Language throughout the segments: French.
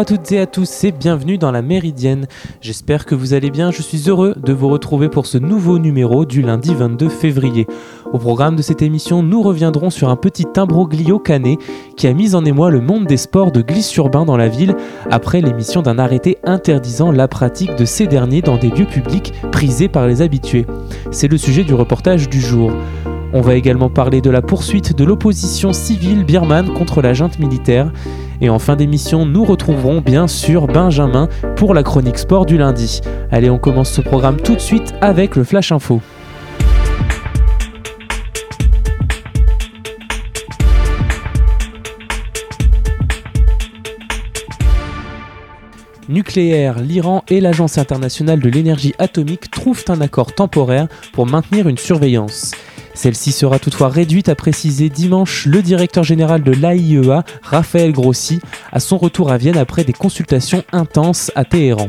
À toutes et à tous et bienvenue dans la Méridienne. J'espère que vous allez bien, je suis heureux de vous retrouver pour ce nouveau numéro du lundi 22 février. Au programme de cette émission, nous reviendrons sur un petit imbroglio canet qui a mis en émoi le monde des sports de glisse urbain dans la ville après l'émission d'un arrêté interdisant la pratique de ces derniers dans des lieux publics prisés par les habitués. C'est le sujet du reportage du jour. On va également parler de la poursuite de l'opposition civile birmane contre la junte militaire. Et en fin d'émission, nous retrouverons bien sûr Benjamin pour la chronique sport du lundi. Allez, on commence ce programme tout de suite avec le Flash Info. Nucléaire, l'Iran et l'Agence internationale de l'énergie atomique trouvent un accord temporaire pour maintenir une surveillance. Celle-ci sera toutefois réduite, a précisé dimanche le directeur général de l'AIEA, Raphaël Grossi, à son retour à Vienne après des consultations intenses à Téhéran.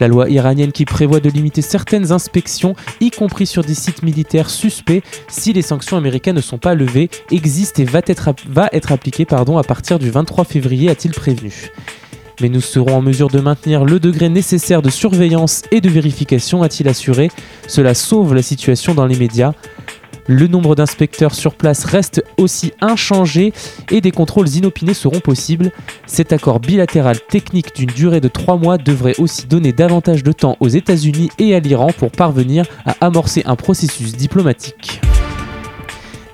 La loi iranienne qui prévoit de limiter certaines inspections, y compris sur des sites militaires suspects, si les sanctions américaines ne sont pas levées, existe et va être, va être appliquée pardon, à partir du 23 février, a-t-il prévenu. Mais nous serons en mesure de maintenir le degré nécessaire de surveillance et de vérification, a-t-il assuré. Cela sauve la situation dans les médias. Le nombre d'inspecteurs sur place reste aussi inchangé et des contrôles inopinés seront possibles. Cet accord bilatéral technique d'une durée de 3 mois devrait aussi donner davantage de temps aux États-Unis et à l'Iran pour parvenir à amorcer un processus diplomatique.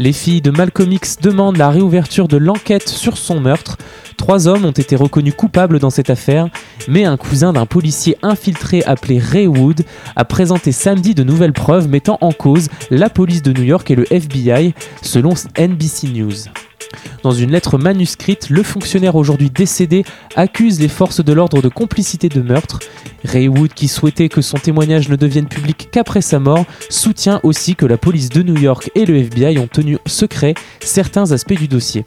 Les filles de Malcolm X demandent la réouverture de l'enquête sur son meurtre. Trois hommes ont été reconnus coupables dans cette affaire, mais un cousin d'un policier infiltré appelé Ray Wood a présenté samedi de nouvelles preuves mettant en cause la police de New York et le FBI, selon NBC News. Dans une lettre manuscrite, le fonctionnaire aujourd'hui décédé accuse les forces de l'ordre de complicité de meurtre. Ray Wood, qui souhaitait que son témoignage ne devienne public qu'après sa mort, soutient aussi que la police de New York et le FBI ont tenu secret certains aspects du dossier.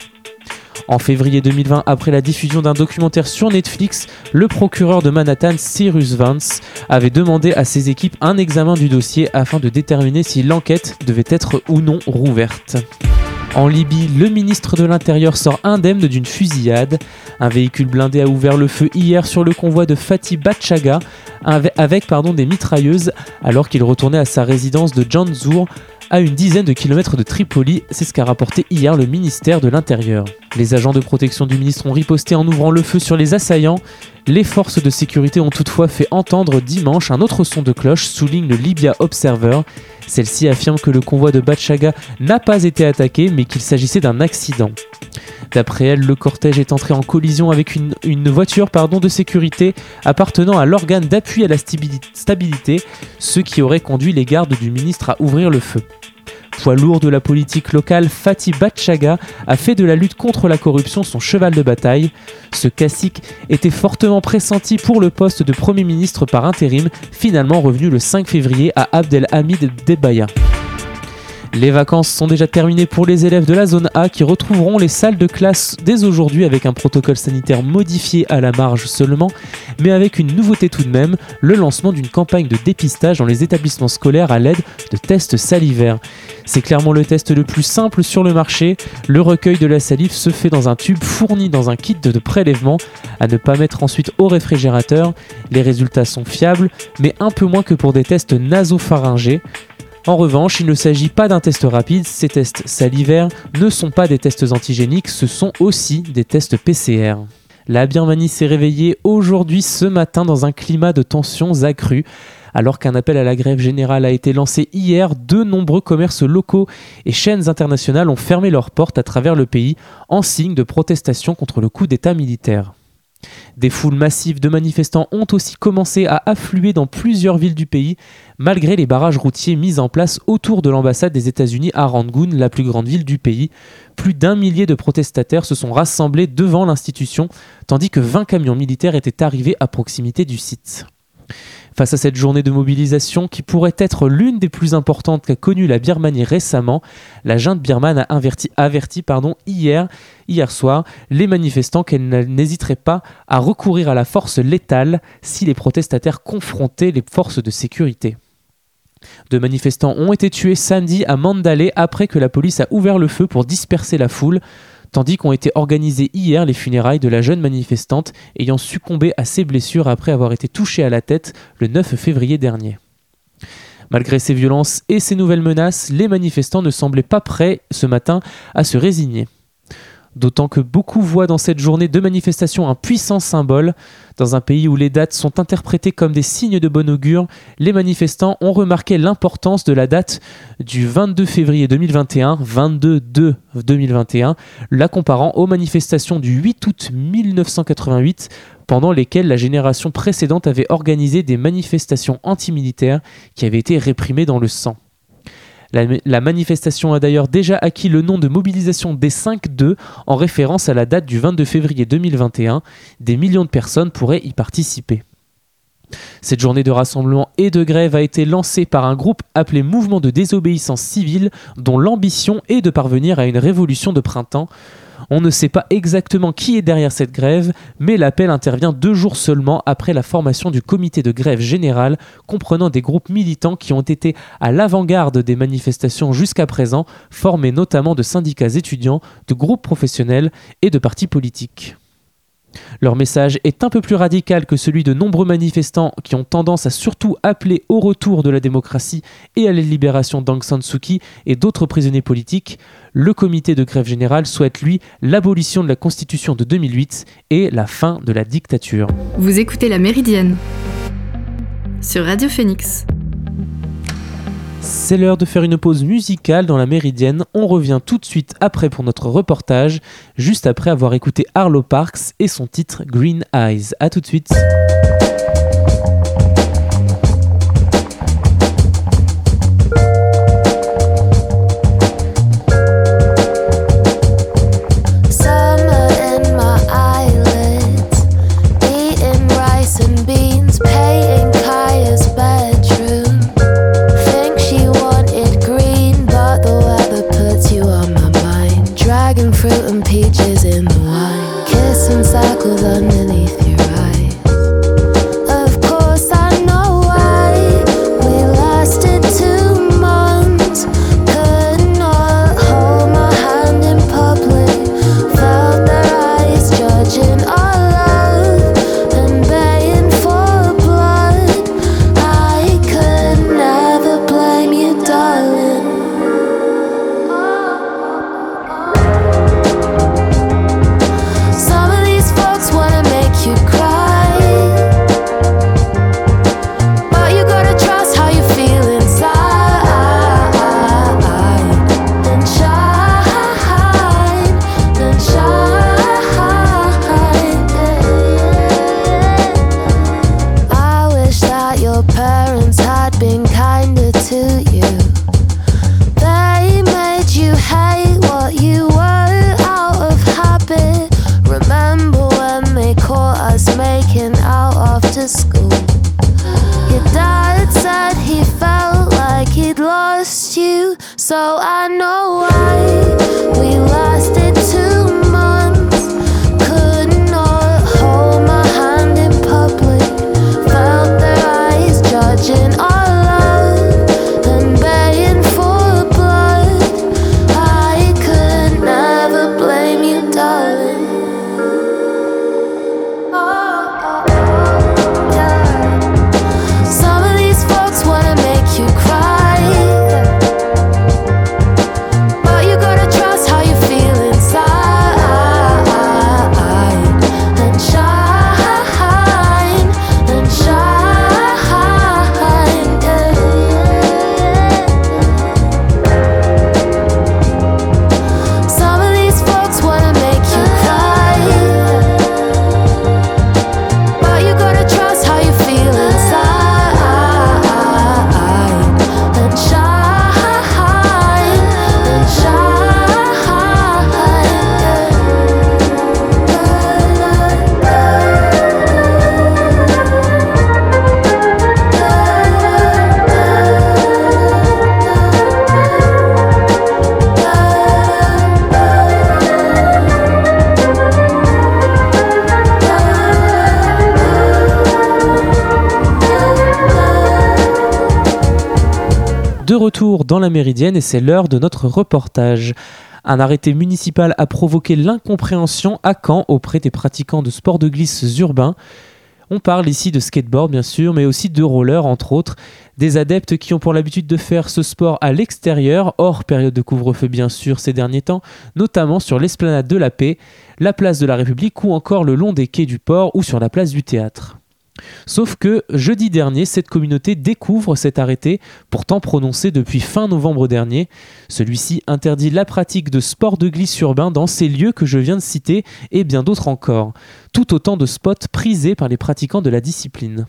En février 2020, après la diffusion d'un documentaire sur Netflix, le procureur de Manhattan, Cyrus Vance, avait demandé à ses équipes un examen du dossier afin de déterminer si l'enquête devait être ou non rouverte. En Libye, le ministre de l'Intérieur sort indemne d'une fusillade. Un véhicule blindé a ouvert le feu hier sur le convoi de Fatih Bachaga avec pardon, des mitrailleuses alors qu'il retournait à sa résidence de Janzour à une dizaine de kilomètres de Tripoli, c'est ce qu'a rapporté hier le ministère de l'Intérieur. Les agents de protection du ministre ont riposté en ouvrant le feu sur les assaillants. Les forces de sécurité ont toutefois fait entendre dimanche un autre son de cloche, souligne le Libya Observer. Celle-ci affirme que le convoi de Bachaga n'a pas été attaqué mais qu'il s'agissait d'un accident. D'après elle, le cortège est entré en collision avec une, voiture pardon, de sécurité appartenant à l'organe d'appui à la stabilité, ce qui aurait conduit les gardes du ministre à ouvrir le feu. Poids lourd de la politique locale, Fatih Bachaga a fait de la lutte contre la corruption son cheval de bataille. Ce cacique était fortement pressenti pour le poste de Premier ministre par intérim, finalement revenu le 5 février à Abdelhamid Debaya. Les vacances sont déjà terminées pour les élèves de la zone A qui retrouveront les salles de classe dès aujourd'hui avec un protocole sanitaire modifié à la marge seulement, mais avec une nouveauté tout de même, le lancement d'une campagne de dépistage dans les établissements scolaires à l'aide de tests salivaires. C'est clairement le test le plus simple sur le marché. Le recueil de la salive se fait dans un tube fourni dans un kit de prélèvement à ne pas mettre ensuite au réfrigérateur. Les résultats sont fiables, mais un peu moins que pour des tests nasopharyngés. En revanche, il ne s'agit pas d'un test rapide, ces tests salivaires ne sont pas des tests antigéniques, ce sont aussi des tests PCR. La Birmanie s'est réveillée aujourd'hui ce matin dans un climat de tensions accrues. Alors qu'un appel à la grève générale a été lancé hier, de nombreux commerces locaux et chaînes internationales ont fermé leurs portes à travers le pays en signe de protestation contre le coup d'État militaire. Des foules massives de manifestants ont aussi commencé à affluer dans plusieurs villes du pays, malgré les barrages routiers mis en place autour de l'ambassade des États-Unis à Rangoon, la plus grande ville du pays. Plus d'un millier de protestataires se sont rassemblés devant l'institution, tandis que 20 camions militaires étaient arrivés à proximité du site. Face à cette journée de mobilisation qui pourrait être l'une des plus importantes qu'a connue la Birmanie récemment, la junte birmane a averti, hier, hier soir les manifestants qu'elle n'hésiterait pas à recourir à la force létale si les protestataires confrontaient les forces de sécurité. Deux manifestants ont été tués samedi à Mandalay après que la police a ouvert le feu pour disperser la foule tandis qu'ont été organisées hier les funérailles de la jeune manifestante ayant succombé à ses blessures après avoir été touchée à la tête le 9 février dernier. Malgré ces violences et ces nouvelles menaces, les manifestants ne semblaient pas prêts ce matin à se résigner. D'autant que beaucoup voient dans cette journée de manifestation un puissant symbole. Dans un pays où les dates sont interprétées comme des signes de bon augure, les manifestants ont remarqué l'importance de la date du 22 février 2021, 22-2-2021, la comparant aux manifestations du 8 août 1988, pendant lesquelles la génération précédente avait organisé des manifestations antimilitaires qui avaient été réprimées dans le sang. La, manifestation a d'ailleurs déjà acquis le nom de mobilisation des 5-2 en référence à la date du 22 février 2021. Des millions de personnes pourraient y participer. Cette journée de rassemblement et de grève a été lancée par un groupe appelé Mouvement de désobéissance civile dont l'ambition est de parvenir à une révolution de printemps. On ne sait pas exactement qui est derrière cette grève, mais l'appel intervient deux jours seulement après la formation du comité de grève générale, comprenant des groupes militants qui ont été à l'avant-garde des manifestations jusqu'à présent, formés notamment de syndicats étudiants, de groupes professionnels et de partis politiques. Leur message est un peu plus radical que celui de nombreux manifestants qui ont tendance à surtout appeler au retour de la démocratie et à la libération d'Aung San Suu Kyi et d'autres prisonniers politiques. Le comité de grève générale souhaite, lui, l'abolition de la Constitution de 2008 et la fin de la dictature. Vous écoutez La Méridienne sur Radio Phoenix. C'est l'heure de faire une pause musicale dans la Méridienne. On revient tout de suite après pour notre reportage, juste après avoir écouté Arlo Parks et son titre Green Eyes. A tout de suite. Dans la Méridienne et c'est l'heure de notre reportage. Un arrêté municipal a provoqué l'incompréhension à Caen auprès des pratiquants de sports de glisse urbains. On parle ici de skateboard bien sûr, mais aussi de roller entre autres. Des adeptes qui ont pour l'habitude de faire ce sport à l'extérieur, hors période de couvre-feu bien sûr ces derniers temps, notamment sur l'esplanade de la Paix, la place de la République ou encore le long des quais du port ou sur la place du théâtre. Sauf que jeudi dernier, cette communauté découvre cet arrêté, pourtant prononcé depuis fin novembre dernier. Celui-ci interdit la pratique de sport de glisse urbain dans ces lieux que je viens de citer et bien d'autres encore. Tout autant de spots prisés par les pratiquants de la discipline.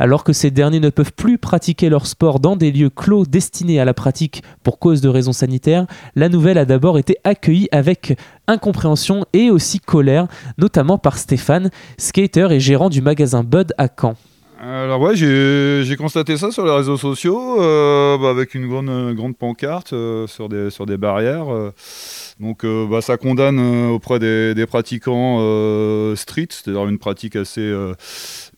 Alors que ces derniers ne peuvent plus pratiquer leur sport dans des lieux clos destinés à la pratique pour cause de raisons sanitaires, la nouvelle a d'abord été accueillie avec incompréhension et aussi colère, notamment par Stéphane, skater et gérant du magasin Bud à Caen. Alors ouais, j'ai constaté ça sur les réseaux sociaux, euh, bah, avec une grande, grande pancarte euh, sur, des, barrières. Euh. donc bah, ça condamne auprès des, pratiquants street, c'est-à-dire une pratique assez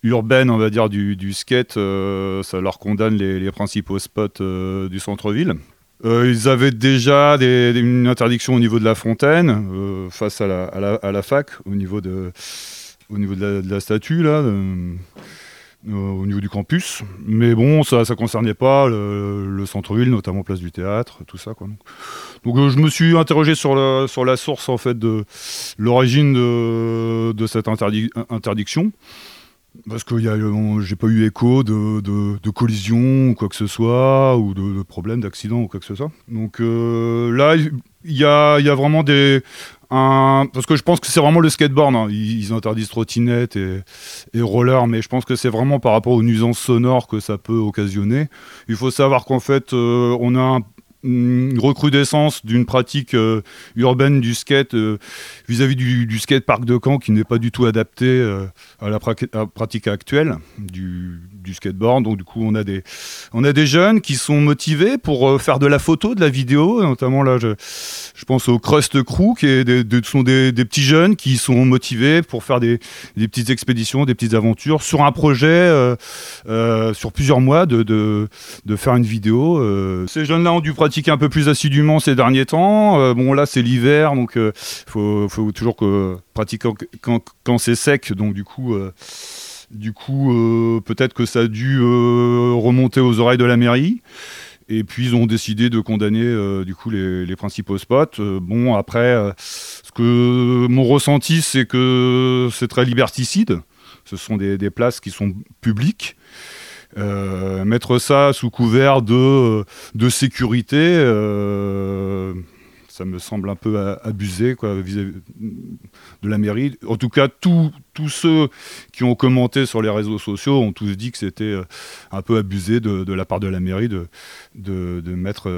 urbaine, on va dire, du, skate, euh, ça leur condamne les, principaux spots euh, du centre-ville. Euh, ils avaient déjà une interdiction au niveau de la fontaine, face à la, fac, au niveau de, la, statue, là, au niveau du campus. Mais bon, ça ne concernait pas le, centre-ville, notamment place du théâtre, tout ça. Quoi. Donc, je me suis interrogé sur la, sur la source en fait, de l'origine de, cette interdiction. Parce que j'ai pas eu écho de, de, collision ou quoi que ce soit, ou de, de problème, d'accident ou quoi que ce soit. Donc euh, là, il y a, y a, vraiment des. Un, parce que je pense que c'est vraiment le skateboard. Hein. Ils, interdisent trottinette et, et roller, mais je pense que c'est vraiment par rapport aux nuisances sonores que ça peut occasionner. Il faut savoir qu'en fait, euh, on a un une recrudescence d'une pratique euh, urbaine du skate euh, vis-à-vis du, du skate park de Caen qui n'est pas du tout adapté euh, à, la pratique actuelle du, du, skateboard. Donc du coup, on a des on a des jeunes qui sont motivés pour faire de la photo, de la vidéo, notamment là, je, je pense au Crust Crew qui sont des, des, petits jeunes qui sont motivés pour faire des, petites expéditions, des petites aventures sur un projet sur plusieurs mois de, de, de faire une vidéo. Ces jeunes-là ont dû pratiquer un peu plus assidûment ces derniers temps. Euh, bon, là, c'est l'hiver, donc il euh, faut, toujours que pratiquer quand, c'est sec. Donc, du coup, euh, du coup peut-être que ça a dû remonter aux oreilles de la mairie. Et puis, ils ont décidé de condamner du coup les, principaux spots. bon, après, ce que mon ressenti, c'est que c'est très liberticide. Ce sont des, places qui sont publiques. Euh, mettre ça sous couvert de, sécurité, euh, ça me semble un peu abusé quoi, vis-à-vis de la mairie. En tout cas, tous ceux qui ont commenté sur les réseaux sociaux ont tous dit que c'était euh, un peu abusé de, la part de la mairie de, de, mettre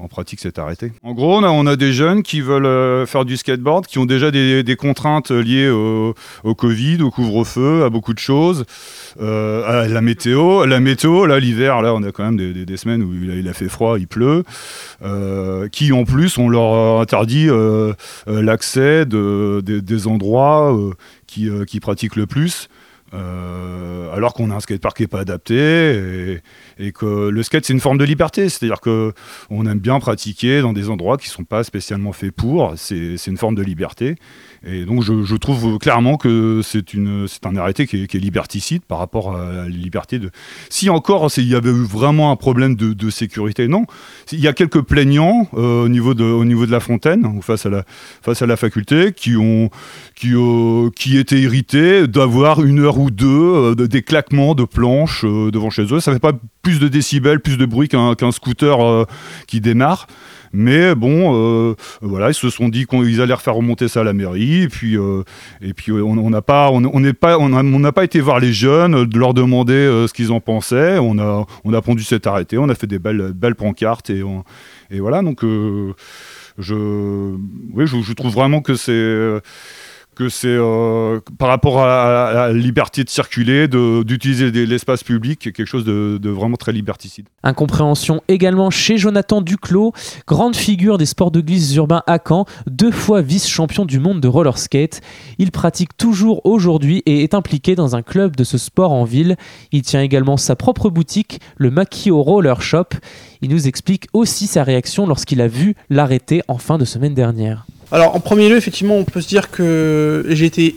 en pratique cet arrêté. En gros, on a, des jeunes qui veulent faire du skateboard, qui ont déjà des, contraintes liées au, Covid, au couvre-feu, à beaucoup de choses. Euh, la météo, la météo, là l'hiver, là on a quand même des, semaines où il a, fait froid, il pleut, euh, qui en plus on leur interdit euh, l'accès de, des endroits qui, qui, pratiquent le plus. alors qu'on a un skatepark qui n'est pas adapté et, que le skate c'est une forme de liberté, c'est-à-dire que on aime bien pratiquer dans des endroits qui ne sont pas spécialement faits pour, c'est une forme de liberté et donc je, trouve clairement que c'est un arrêté qui est, liberticide par rapport à la liberté de... Si encore il y avait eu vraiment un problème de, sécurité, non. Il y a quelques plaignants euh, au, niveau de, au niveau de la fontaine, face à la, face à la faculté, qui, ont, qui, euh, qui étaient irrités d'avoir une heure ou deux euh, des claquements de planches devant chez eux. Ça fait pas plus de décibels, plus de bruit qu'un scooter qui démarre. Mais bon, euh, voilà, ils se sont dit qu'ils allaient refaire remonter ça à la mairie. Et puis, euh, on n'a pas, été voir les jeunes, de leur demander euh, ce qu'ils en pensaient. On a, on a pondu cet arrêté, on a fait des belles, pancartes et, voilà. Donc, je, oui, je, trouve vraiment que c'est que c'est euh, par rapport à, la liberté de circuler, d'utiliser l'espace public, quelque chose de, vraiment très liberticide. Incompréhension également chez Jonathan Duclos, grande figure des sports de glisse urbains à Caen, deux fois vice-champion du monde de roller skate. Il pratique toujours aujourd'hui et est impliqué dans un club de ce sport en ville. Il tient également sa propre boutique, le Makio Roller Shop. Il nous explique aussi sa réaction lorsqu'il a vu l'arrêter en fin de semaine dernière. Alors en premier lieu, effectivement, on peut se dire que j'ai été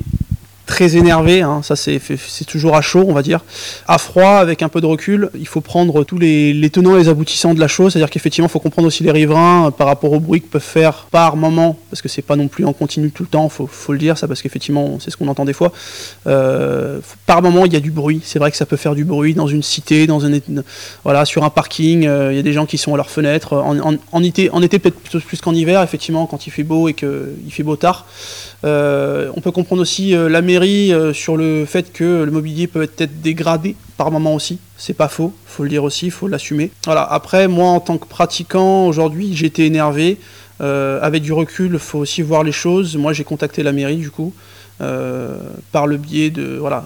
très énervé, hein. ça c'est toujours à chaud on va dire. À froid, avec un peu de recul, il faut prendre tous les, tenants et les aboutissants de la chose, c'est-à-dire qu'effectivement il faut comprendre aussi les riverains euh, par rapport au bruit qu'ils peuvent faire par moment, parce que c'est pas non plus en continu tout le temps, faut, faut le dire ça, parce qu'effectivement c'est ce qu'on entend des fois. Euh, par moment il y a du bruit, c'est vrai que ça peut faire du bruit dans une cité, dans voilà, sur un parking, euh, il y a des gens qui sont à leurs fenêtres, en, été, en été peut-être plus qu'en hiver, effectivement quand il fait beau et qu'il fait beau tard. on peut comprendre aussi la euh, sur le fait que le mobilier peut être dégradé par moment aussi. C'est pas faux, faut le dire aussi, faut l'assumer. Voilà. Après, moi en tant que pratiquant aujourd'hui, j'étais énervé. Euh, avec du recul, faut aussi voir les choses. Moi, j'ai contacté la mairie du coup euh, par le biais de voilà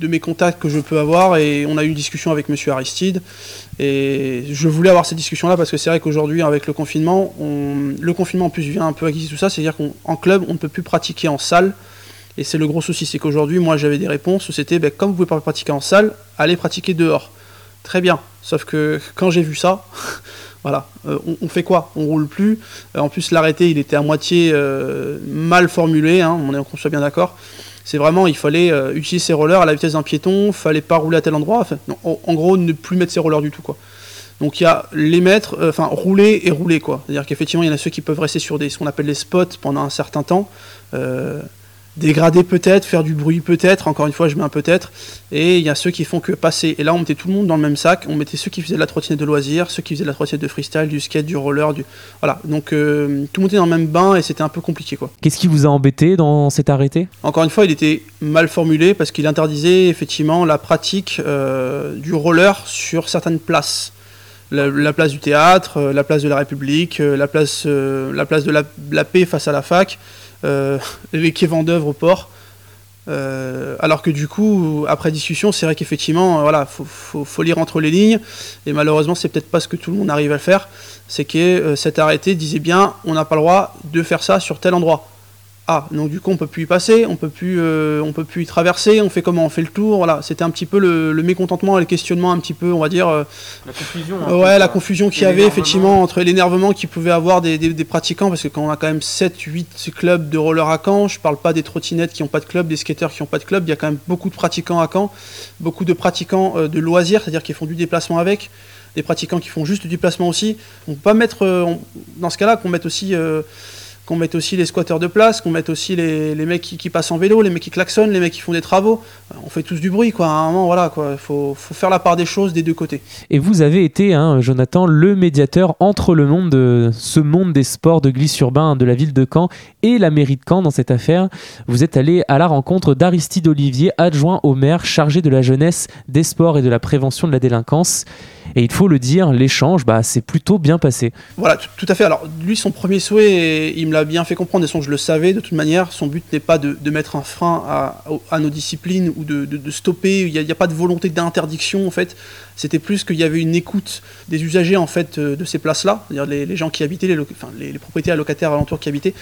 de mes contacts que je peux avoir et on a eu une discussion avec Monsieur Aristide et je voulais avoir cette discussion là parce que c'est vrai qu'aujourd'hui avec le confinement, le confinement en plus vient un peu acquis tout ça, c'est-à-dire qu'en club on ne peut plus pratiquer en salle et c'est le gros souci, c'est qu'aujourd'hui, moi, j'avais des réponses c'était, ben, comme vous pouvez pas pratiquer en salle, allez pratiquer dehors. Très bien. Sauf que quand j'ai vu ça, voilà, euh, on, fait quoi? On roule plus. Euh, en plus, l'arrêté, il était à moitié euh, mal formulé. Hein, on est, soit bien d'accord. C'est vraiment, il fallait utiliser ses rollers à la vitesse d'un piéton. Fallait pas rouler à tel endroit. en, gros, ne plus mettre ses rollers du tout, quoi. Donc il y a les mettre, enfin rouler et rouler quoi. C'est-à-dire qu'effectivement il y en a ceux qui peuvent rester sur des ce qu'on appelle les spots pendant un certain temps dégrader peut-être, faire du bruit peut-être, encore une fois je mets un peut-être, et il y a ceux qui font que passer. Et là on mettait tout le monde dans le même sac, on mettait ceux qui faisaient de la trottinette de loisirs, ceux qui faisaient de la trottinette de freestyle, du skate, du roller, du... Voilà, donc euh, tout le monde était dans le même bain et c'était un peu compliqué quoi. Qu'est-ce qui vous a embêté dans cet arrêté? Encore une fois il était mal formulé parce qu'il interdisait effectivement la pratique euh, du roller sur certaines places. La, place du théâtre, euh, la place de la République, la place, la place de la paix face à la fac euh, les quais d'œuvre au port. Euh, alors que du coup, après discussion, c'est vrai qu'effectivement, euh, voilà, faut, lire entre les lignes. Et malheureusement, c'est peut-être pas ce que tout le monde arrive à faire. C'est que cet arrêté disait bien, on n'a pas le droit de faire ça sur tel endroit. Ah, donc du coup on peut plus y passer, on peut plus, euh, on peut plus y traverser, on fait comment On fait le tour, voilà. C'était un petit peu le, mécontentement et le questionnement un petit peu, on va dire. Euh, la confusion. ouais, la confusion qu'il y avait effectivement entre l'énervement qu'il pouvait avoir des, pratiquants, parce que quand on a quand même 7-8 clubs de roller à Caen, je parle pas des trottinettes qui n'ont pas de club, des skateurs qui n'ont pas de club, il y a quand même beaucoup de pratiquants à Caen, beaucoup de pratiquants euh, de loisirs, c'est-à-dire qui font du déplacement avec, des pratiquants qui font juste du déplacement aussi. On peut pas mettre, dans ce cas-là, qu'on mette aussi qu'on mette aussi les squatteurs de place, qu'on mette aussi les, mecs qui, passent en vélo, les mecs qui klaxonnent, les mecs qui font des travaux. On fait tous du bruit, quoi. À un moment, voilà, quoi. Il faut, faire la part des choses des deux côtés. Et vous avez été, hein, Jonathan, le médiateur entre le monde de ce monde des sports de glisse urbain de la ville de Caen et la mairie de Caen dans cette affaire. Vous êtes allé à la rencontre d'Aristide Olivier, adjoint au maire chargé de la jeunesse, des sports et de la prévention de la délinquance. Et il faut le dire, l'échange, bah, c'est plutôt bien passé. Voilà, tout, à fait. Alors, lui, son premier souhait, il me l'a bien fait comprendre, et son, je le savais de toute manière, son but n'est pas de, mettre un frein à, nos disciplines ou de, stopper, il n'y a, pas de volonté d'interdiction, en fait. C'était plus qu'il y avait une écoute des usagers, en fait, de ces places-là, c'est-à-dire les, gens qui habitaient, les, enfin, les propriétaires locataires alentours qui habitaient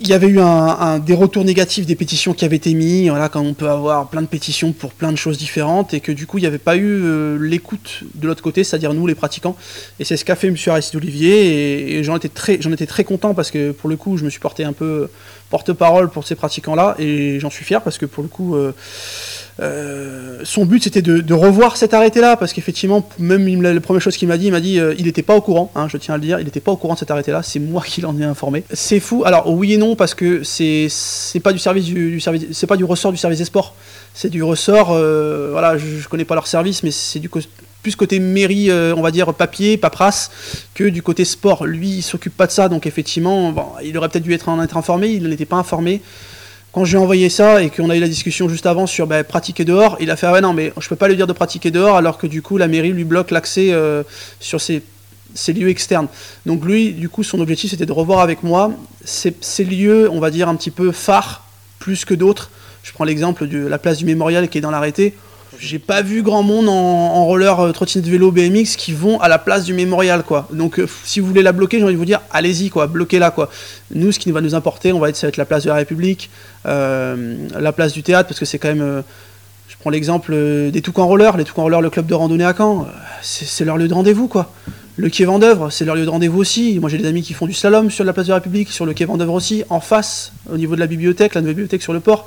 il y avait eu un, des retours négatifs des pétitions qui avaient été mis, voilà, quand on peut avoir plein de pétitions pour plein de choses différentes, et que du coup il n'y avait pas eu euh, l'écoute de l'autre côté, c'est-à-dire nous les pratiquants. Et c'est ce qu'a fait M. Aristide Olivier, et, j'en étais très content parce que pour le coup je me suis porté un peu porte-parole pour ces pratiquants-là, et j'en suis fier parce que pour le coup... Euh, euh, son but c'était de, revoir cet arrêté-là, parce qu'effectivement, même la, première chose qu'il m'a dit, il m'a dit euh, il n'était pas au courant, hein, je tiens à le dire, il n'était pas au courant de cet arrêté-là, c'est moi qui l'en ai informé. C'est fou, alors oui et non, parce que c'est pas du service du, service, c'est pas du ressort du service des sports, c'est du ressort, voilà, je, je, connais pas leur service, mais c'est du plus côté mairie, on va dire papier, paperasse, que du côté sport. Lui, il s'occupe pas de ça, donc effectivement, il aurait peut-être dû être, en être informé, il n'était pas informé quand j'ai envoyé ça et qu'on a eu la discussion juste avant sur bah, pratiquer dehors, il a fait ah ouais non mais je peux pas lui dire de pratiquer dehors alors que du coup la mairie lui bloque l'accès euh, sur ces ces lieux externes. Donc lui, du coup, son objectif, c'était de revoir avec moi ces, ces lieux, on va dire, un petit peu phares, plus que d'autres. Je prends l'exemple de la place du Mémorial qui est dans l'arrêté. J'ai pas vu grand monde en, en roller, euh, trottinette vélo, BMX qui vont à la place du mémorial, quoi. Donc, euh, si vous voulez la bloquer, j'ai envie de vous dire, allez-y, quoi, bloquez-la, quoi. Nous, ce qui va nous importer, on va être, ça va être la place de la République, euh, la place du théâtre, parce que c'est quand même. je prends l'exemple des Toucans Roller, les Toucans Roller, le club de randonnée à Caen, c'est c'est leur lieu de rendez-vous, quoi. Le quai Vendœuvre, c'est leur lieu de rendez-vous aussi. Moi, j'ai des amis qui font du slalom sur la place de la République, sur le quai Vendœuvre aussi, en face, au niveau de la bibliothèque, la nouvelle bibliothèque sur le port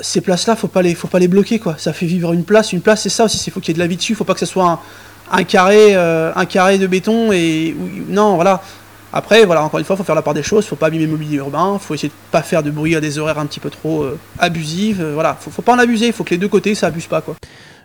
ces places-là, faut pas les, faut pas les bloquer quoi. Ça fait vivre une place. Une place, c'est ça aussi. Il faut qu'il y ait de la vie dessus. Faut pas que ce soit un, carré, euh, un carré de béton et non, voilà. Après, voilà, encore une fois, faut faire la part des choses. Faut pas abîmer le mobilier urbain. Faut essayer de pas faire de bruit à des horaires un petit peu trop euh, abusifs. Euh, voilà, faut, faut pas en abuser. Faut que les deux côtés ça abuse pas quoi.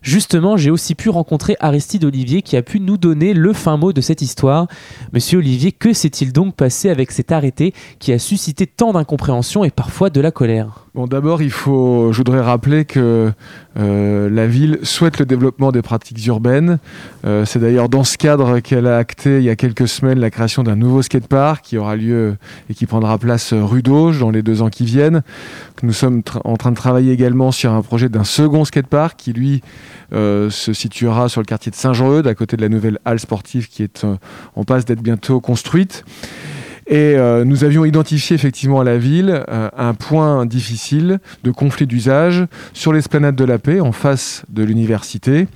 Justement, j'ai aussi pu rencontrer Aristide Olivier qui a pu nous donner le fin mot de cette histoire. Monsieur Olivier, que s'est-il donc passé avec cet arrêté qui a suscité tant d'incompréhension et parfois de la colère? Bon, d'abord, il faut, je voudrais rappeler que euh, la ville souhaite le développement des pratiques urbaines. Euh, c'est d'ailleurs dans ce cadre qu'elle a acté il y a quelques semaines la création d'un nouveau skatepark qui aura lieu et qui prendra place rue d'Auge dans les deux ans qui viennent. Nous sommes en train de travailler également sur un projet d'un second skatepark qui, lui, euh, se situera sur le quartier de Saint-Jean-Eudes, à côté de la nouvelle halle sportive qui est euh, en passe d'être bientôt construite. Et euh, nous avions identifié effectivement à la ville un point difficile de conflit d'usage sur l'esplanade de la paix en face de l'université.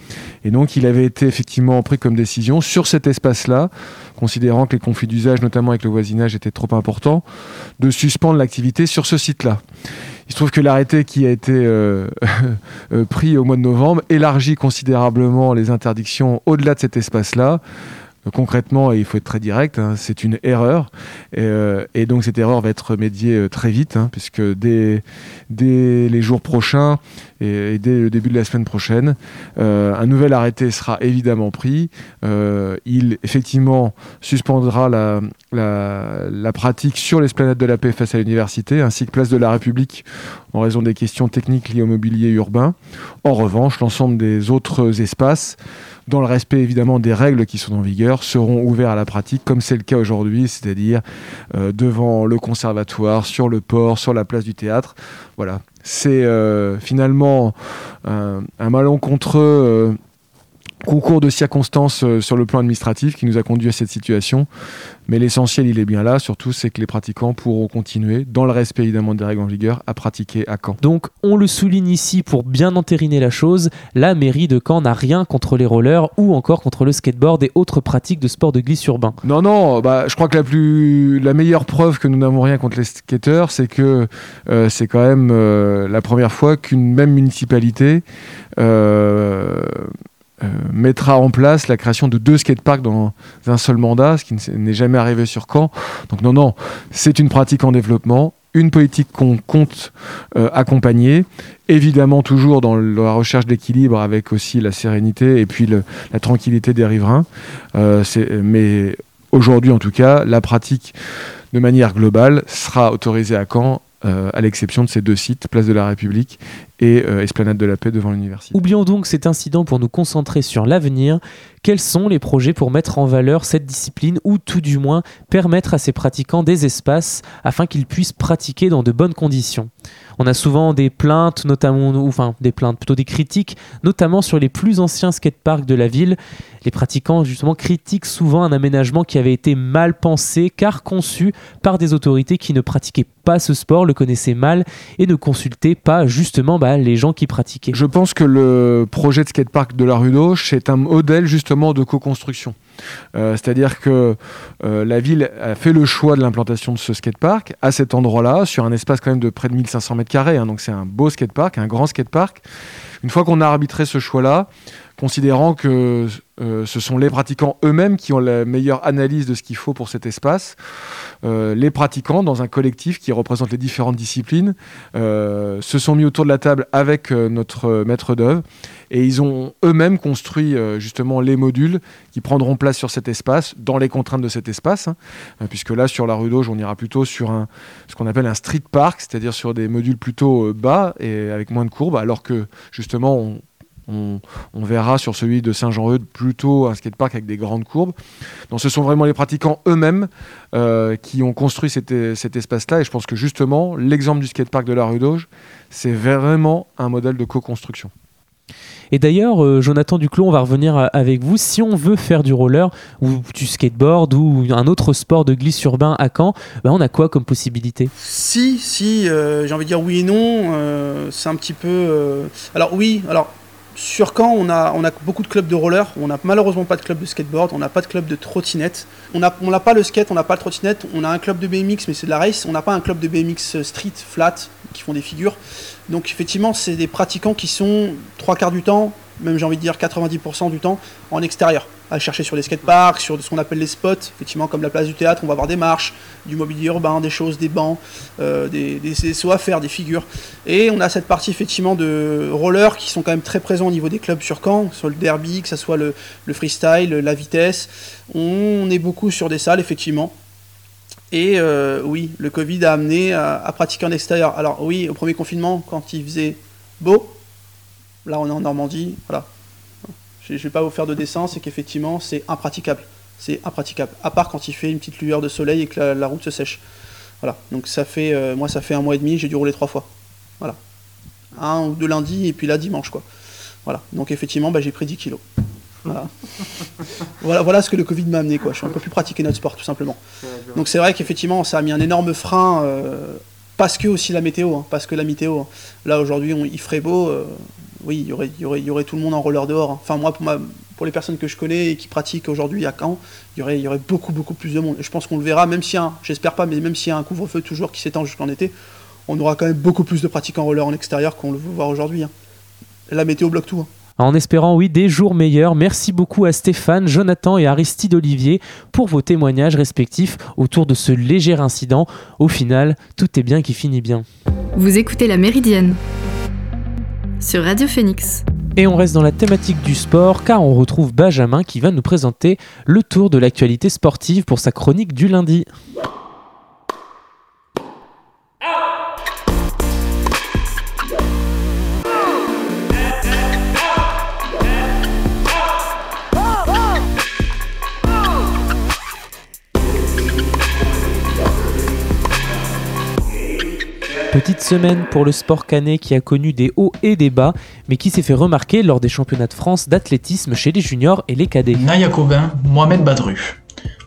Et donc il avait été effectivement pris comme décision sur cet espace-là, considérant que les conflits d'usage, notamment avec le voisinage, étaient trop importants, de suspendre l'activité sur ce site-là. Il se trouve que l'arrêté qui a été euh, euh, pris au mois de novembre élargit considérablement les interdictions au-delà de cet espace-là. Concrètement, et il faut être très direct, hein, c'est une erreur. Et, euh, et donc cette erreur va être remédiée euh, très vite, hein, puisque dès, les jours prochains et, dès le début de la semaine prochaine, euh, un nouvel arrêté sera évidemment pris. Il effectivement suspendra la, pratique sur l'esplanade de la paix face à l'université, ainsi que place de la République en raison des questions techniques liées au mobilier urbain. En revanche, l'ensemble des autres espaces dans le respect évidemment des règles qui sont en vigueur, seront ouverts à la pratique comme c'est le cas aujourd'hui, c'est-à-dire euh, devant le conservatoire, sur le port, sur la place du théâtre. Voilà, c'est euh, finalement un, malencontreux euh, concours de circonstances euh, sur le plan administratif qui nous a conduit à cette situation. Mais l'essentiel, il est bien là, surtout, c'est que les pratiquants pourront continuer, dans le respect évidemment des règles en vigueur, à pratiquer à Caen. Donc, on le souligne ici pour bien entériner la chose, la mairie de Caen n'a rien contre les rollers ou encore contre le skateboard et autres pratiques de sport de glisse urbain. Non, non, bah, je crois que la, plus, la meilleure preuve que nous n'avons rien contre les skateurs, c'est que euh, c'est quand même euh, la première fois qu'une même municipalité euh, euh, mettra en place la création de deux skateparks dans un seul mandat, ce qui n'est jamais arrivé sur Caen. Donc non, non, c'est une pratique en développement, une politique qu'on compte euh, accompagner, évidemment toujours dans la recherche d'équilibre avec aussi la sérénité et puis la tranquillité des riverains. Euh, mais aujourd'hui, en tout cas, la pratique de manière globale sera autorisée à Caen, euh, à l'exception de ces deux sites, Place de la République et euh, Esplanade de la Paix devant l'université. Oublions donc cet incident pour nous concentrer sur l'avenir. Quels sont les projets pour mettre en valeur cette discipline ou tout du moins permettre à ces pratiquants des espaces afin qu'ils puissent pratiquer dans de bonnes conditions? On a souvent des plaintes, notamment, ou, enfin des plaintes, plutôt des critiques, notamment sur les plus anciens skateparks de la ville. Les pratiquants justement critiquent souvent un aménagement qui avait été mal pensé car conçu par des autorités qui ne pratiquaient pas ce sport, le connaissaient mal et ne consultaient pas justement bah, les gens qui pratiquaient. Je pense que le projet de skatepark de la rue d'Auch, c'est un modèle justement de co-construction. Euh, C'est-à-dire que euh, la ville a fait le choix de l'implantation de ce skatepark à cet endroit-là, sur un espace quand même de près de 1500 mètres carrés. hein. donc c'est un beau skatepark, un grand skatepark. Une fois qu'on a arbitré ce choix-là, considérant que euh, ce sont les pratiquants eux-mêmes qui ont la meilleure analyse de ce qu'il faut pour cet espace, euh, les pratiquants, dans un collectif qui représente les différentes disciplines, euh, se sont mis autour de la table avec notre maître d'œuvre et ils ont eux-mêmes construit justement les modules qui prendront place sur cet espace, dans les contraintes de cet espace, hein. Puisque là sur la rue d'Auge, on ira plutôt sur un, ce qu'on appelle un street park, c'est-à-dire sur des modules plutôt bas et avec moins de courbes, alors que justement on, on, verra sur celui de Saint-Jean-Eudes plutôt un skatepark avec des grandes courbes. Donc ce sont vraiment les pratiquants eux-mêmes euh, qui ont construit cet, cet espace-là. Et je pense que justement, l'exemple du skatepark de la rue d'Auge, c'est vraiment un modèle de co-construction. Et d'ailleurs, euh, Jonathan Duclos, on va revenir avec vous. Si on veut faire du roller ou du skateboard ou un autre sport de glisse urbain à Caen, ben on a quoi comme possibilité? Si, si, euh, j'ai envie de dire oui et non. Euh, c'est un petit peu. Alors oui, alors sur Caen, on a, beaucoup de clubs de roller, on n'a malheureusement pas de club de skateboard, on n'a pas de club de trottinette. On n'a pas le skate, on n'a pas le trottinette, on a un club de BMX, mais c'est de la race, on n'a pas un club de BMX street, flat, qui font des figures. Donc effectivement, c'est des pratiquants qui sont trois quarts du temps, même j'ai envie de dire 90% du temps, en extérieur. À chercher sur les skateparks, sur ce qu'on appelle les spots, effectivement comme la place du théâtre, on va avoir des marches, du mobilier urbain, des choses, des bancs, euh, des, des, à faire, des figures. Et on a cette partie effectivement de rollers qui sont quand même très présents au niveau des clubs sur Caen, soit le derby, que ce soit le, le freestyle, la vitesse. On est beaucoup sur des salles effectivement. Et euh, oui, le Covid a amené à, pratiquer en extérieur. Alors oui, au premier confinement, quand il faisait beau, là on est en Normandie, voilà. Je ne vais pas vous faire de dessin, c'est qu'effectivement c'est impraticable. C'est impraticable. À part quand il fait une petite lueur de soleil et que la, route se sèche. Voilà. Donc ça fait, euh, moi ça fait un mois et demi, j'ai dû rouler trois fois. Voilà. Un ou deux lundis et puis là dimanche quoi. Voilà. Donc effectivement, bah, j'ai pris 10 kilos. Voilà. voilà, ce que le Covid m'a amené. Quoi. Je suis un peu plus pratiquer notre sport, tout simplement. Donc c'est vrai qu'effectivement, ça a mis un énorme frein, euh, parce que aussi la météo, hein, parce que la météo. Hein. Là, aujourd'hui, il ferait beau. Euh, oui, il y, aurait, y, aurait, y aurait tout le monde en roller dehors. Hein. Enfin, moi, pour, ma, pour les personnes que je connais et qui pratiquent aujourd'hui à Caen, il y aurait, y aurait beaucoup, beaucoup plus de monde. Et je pense qu'on le verra, même s'il y a un, j'espère pas, mais même s'il y a un couvre-feu toujours qui s'étend jusqu'en été, on aura quand même beaucoup plus de pratiquants en roller en extérieur qu'on le veut voir aujourd'hui. La météo bloque tout en espérant, oui, des jours meilleurs. Merci beaucoup à Stéphane, Jonathan et Aristide Olivier pour vos témoignages respectifs autour de ce léger incident. Au final, tout est bien qui finit bien. Vous écoutez La Méridienne sur Radio Phoenix. Et on reste dans la thématique du sport car on retrouve Benjamin qui va nous présenter le tour de l'actualité sportive pour sa chronique du lundi. Petite semaine pour le sport canet qui a connu des hauts et des bas, mais qui s'est fait remarquer lors des championnats de France d'athlétisme chez les juniors et les cadets. Naya Cobin, Mohamed Badru.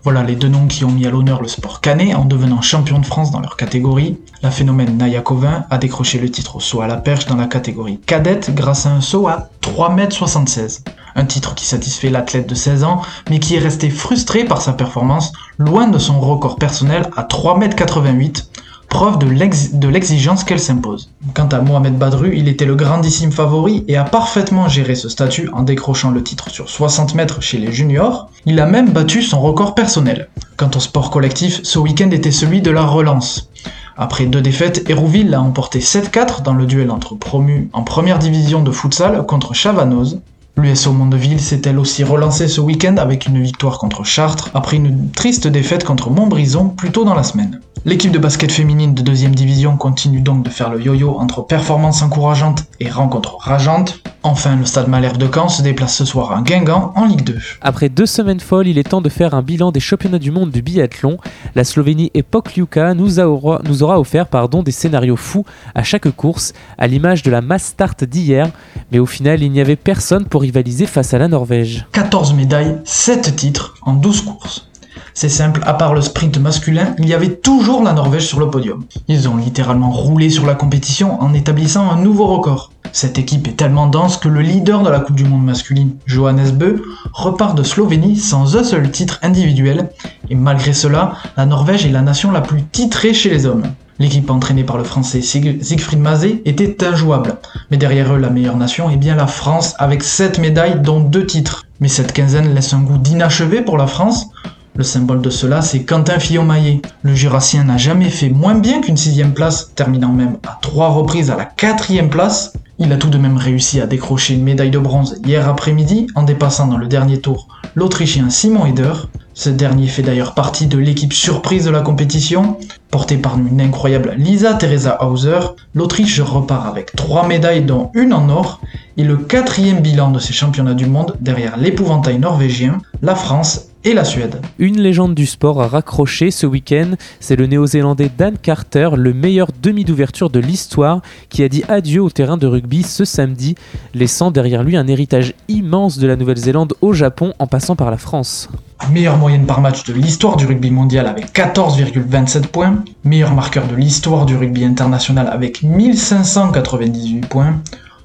Voilà les deux noms qui ont mis à l'honneur le sport canet en devenant champion de France dans leur catégorie. La phénomène Naya Covin a décroché le titre au saut à la perche dans la catégorie cadette grâce à un saut à 3m76. Un titre qui satisfait l'athlète de 16 ans, mais qui est resté frustré par sa performance, loin de son record personnel à 3m88, preuve de l'exigence qu'elle s'impose. Quant à Mohamed Badru, il était le grandissime favori et a parfaitement géré ce statut en décrochant le titre sur 60 mètres chez les juniors. Il a même battu son record personnel. Quant au sport collectif, ce week-end était celui de la relance. Après deux défaites, Hérouville a emporté 7-4 dans le duel entre promus en première division de futsal contre Chavanoz. L'USO Mondeville s'est elle aussi relancée ce week-end avec une victoire contre Chartres après une triste défaite contre Montbrison plus tôt dans la semaine? L'équipe de basket féminine de deuxième division continue donc de faire le yo-yo entre performances encourageantes et rencontres rageantes. Enfin, le Stade Malherbe de Caen se déplace ce soir à Guingamp en Ligue 2. Après deux semaines folles, il est temps de faire un bilan des championnats du monde du biathlon. La Slovénie et Pokljuka nous, aura, nous aura offert pardon, des scénarios fous à chaque course, à l'image de la mass start d'hier. Mais au final, il n'y avait personne pour rivaliser face à la Norvège. 14 médailles, 7 titres en 12 courses. C'est simple, à part le sprint masculin, il y avait toujours la Norvège sur le podium. Ils ont littéralement roulé sur la compétition en établissant un nouveau record. Cette équipe est tellement dense que le leader de la Coupe du Monde masculine, Johannes Beu, repart de Slovénie sans un seul titre individuel, et malgré cela, la Norvège est la nation la plus titrée chez les hommes. L'équipe entraînée par le français Siegfried Mazet était injouable, mais derrière eux la meilleure nation est bien la France avec 7 médailles dont 2 titres. Mais cette quinzaine laisse un goût d'inachevé pour la France, le symbole de cela, c'est Quentin Fillon-Maillet. Le Jurassien n'a jamais fait moins bien qu'une sixième place, terminant même à trois reprises à la quatrième place. Il a tout de même réussi à décrocher une médaille de bronze hier après-midi en dépassant dans le dernier tour l'Autrichien Simon Eder. Ce dernier fait d'ailleurs partie de l'équipe surprise de la compétition. Portée par une incroyable Lisa Teresa Hauser, l'Autriche repart avec trois médailles dont une en or et le quatrième bilan de ces championnats du monde derrière l'épouvantail norvégien, la France et la Suède. Une légende du sport a raccroché ce week-end, c'est le néo-zélandais Dan Carter, le meilleur demi d'ouverture de l'histoire, qui a dit adieu au terrain de rugby ce samedi, laissant derrière lui un héritage immense de la Nouvelle-Zélande au Japon en passant par la France. Meilleure moyenne par match de l'histoire du rugby mondial avec 14,27 points, meilleur marqueur de l'histoire du rugby international avec 1598 points,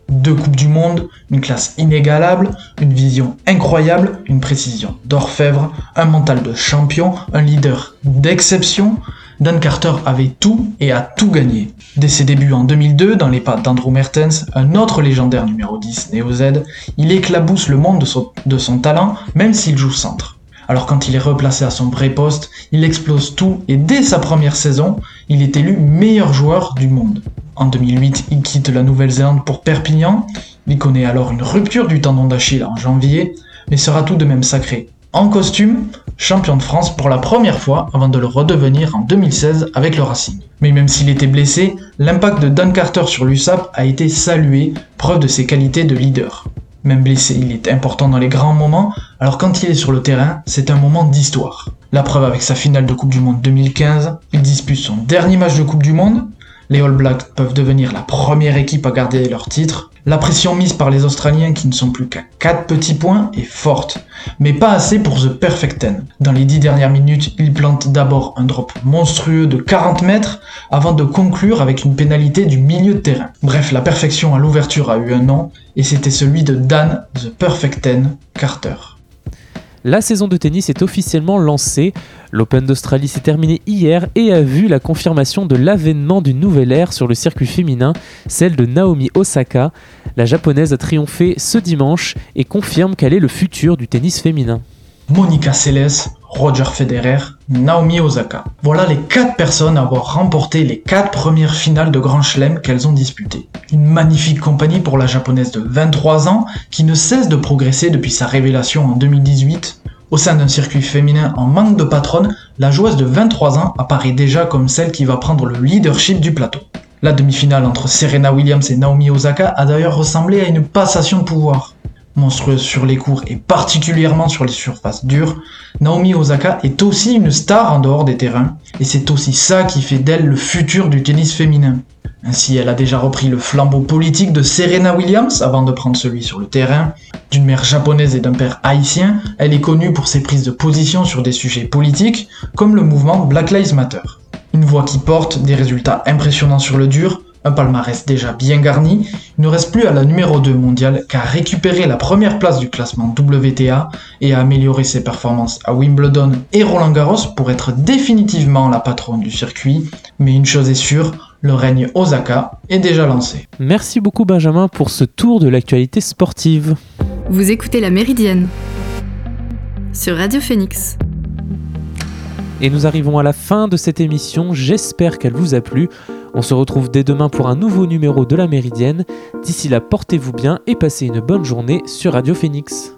deux Coupes du Monde, une classe inégalable, une vision incroyable, une précision d'orfèvre, un mental de champion, un leader d'exception. Dan Carter avait tout et a tout gagné. Dès ses débuts en 2002, dans les pas d'Andrew Mertens, un autre légendaire numéro 10 né Z, il éclabousse le monde de son talent, même s'il joue centre. Alors quand il est replacé à son vrai poste, il explose tout et dès sa première saison, il est élu meilleur joueur du monde. En 2008, il quitte la Nouvelle-Zélande pour Perpignan. Il connaît alors une rupture du tendon d'Achille en janvier, mais sera tout de même sacré en costume, champion de France pour la première fois avant de le redevenir en 2016 avec le Racing. Mais même s'il était blessé, l'impact de Dan Carter sur l'USAP a été salué, preuve de ses qualités de leader. Même blessé, il est important dans les grands moments, alors quand il est sur le terrain, c'est un moment d'histoire. La preuve avec sa finale de Coupe du Monde 2015, il dispute son dernier match de Coupe du Monde, les All Blacks peuvent devenir la première équipe à garder leur titre. La pression mise par les Australiens qui ne sont plus qu'à 4 petits points est forte, mais pas assez pour The Perfect Ten. Dans les 10 dernières minutes, il plante d'abord un drop monstrueux de 40 mètres avant de conclure avec une pénalité du milieu de terrain. Bref, la perfection à l'ouverture a eu un nom, et c'était celui de Dan The Perfect Ten Carter. La saison de tennis est officiellement lancée. L'Open d'Australie s'est terminé hier et a vu la confirmation de l'avènement d'une nouvelle ère sur le circuit féminin, celle de Naomi Osaka. La japonaise a triomphé ce dimanche et confirme qu'elle est le futur du tennis féminin. Monica Seles, Roger Federer, Naomi Osaka. Voilà les 4 personnes à avoir remporté les 4 premières finales de Grand Chelem qu'elles ont disputées. Une magnifique compagnie pour la japonaise de 23 ans qui ne cesse de progresser depuis sa révélation en 2018. Au sein d'un circuit féminin en manque de patronne, la joueuse de 23 ans apparaît déjà comme celle qui va prendre le leadership du plateau. La demi-finale entre Serena Williams et Naomi Osaka a d'ailleurs ressemblé à une passation de pouvoir monstrueuse sur les cours et particulièrement sur les surfaces dures, Naomi Osaka est aussi une star en dehors des terrains, et c'est aussi ça qui fait d'elle le futur du tennis féminin. Ainsi, elle a déjà repris le flambeau politique de Serena Williams avant de prendre celui sur le terrain. D'une mère japonaise et d'un père haïtien, elle est connue pour ses prises de position sur des sujets politiques, comme le mouvement Black Lives Matter. Une voix qui porte des résultats impressionnants sur le dur, un palmarès déjà bien garni, il ne reste plus à la numéro 2 mondiale qu'à récupérer la première place du classement WTA et à améliorer ses performances à Wimbledon et Roland Garros pour être définitivement la patronne du circuit. Mais une chose est sûre, le règne Osaka est déjà lancé. Merci beaucoup Benjamin pour ce tour de l'actualité sportive. Vous écoutez La Méridienne sur Radio Phoenix. Et nous arrivons à la fin de cette émission, j'espère qu'elle vous a plu. On se retrouve dès demain pour un nouveau numéro de la Méridienne. D'ici là, portez-vous bien et passez une bonne journée sur Radio Phoenix.